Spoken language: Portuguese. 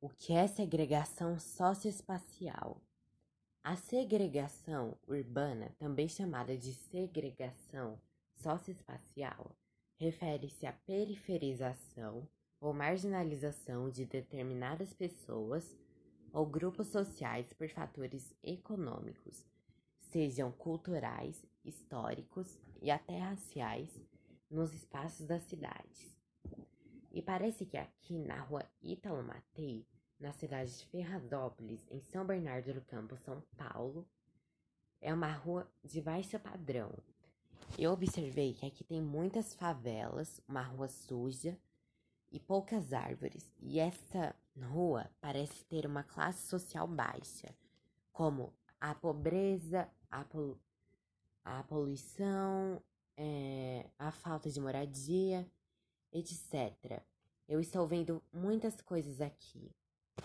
O que é segregação socioespacial? A segregação urbana, também chamada de segregação socioespacial, refere-se à periferização ou marginalização de determinadas pessoas ou grupos sociais por fatores econômicos, sejam culturais, históricos e até raciais, nos espaços das cidades. E parece que aqui na rua Ítalo Matei, na cidade de Ferradópolis, em São Bernardo do Campo, São Paulo, é uma rua de baixo padrão. Eu observei que aqui tem muitas favelas, uma rua suja e poucas árvores. E essa rua parece ter uma classe social baixa, como a pobreza, a, polu a poluição, é, a falta de moradia, etc. Eu estou vendo muitas coisas aqui.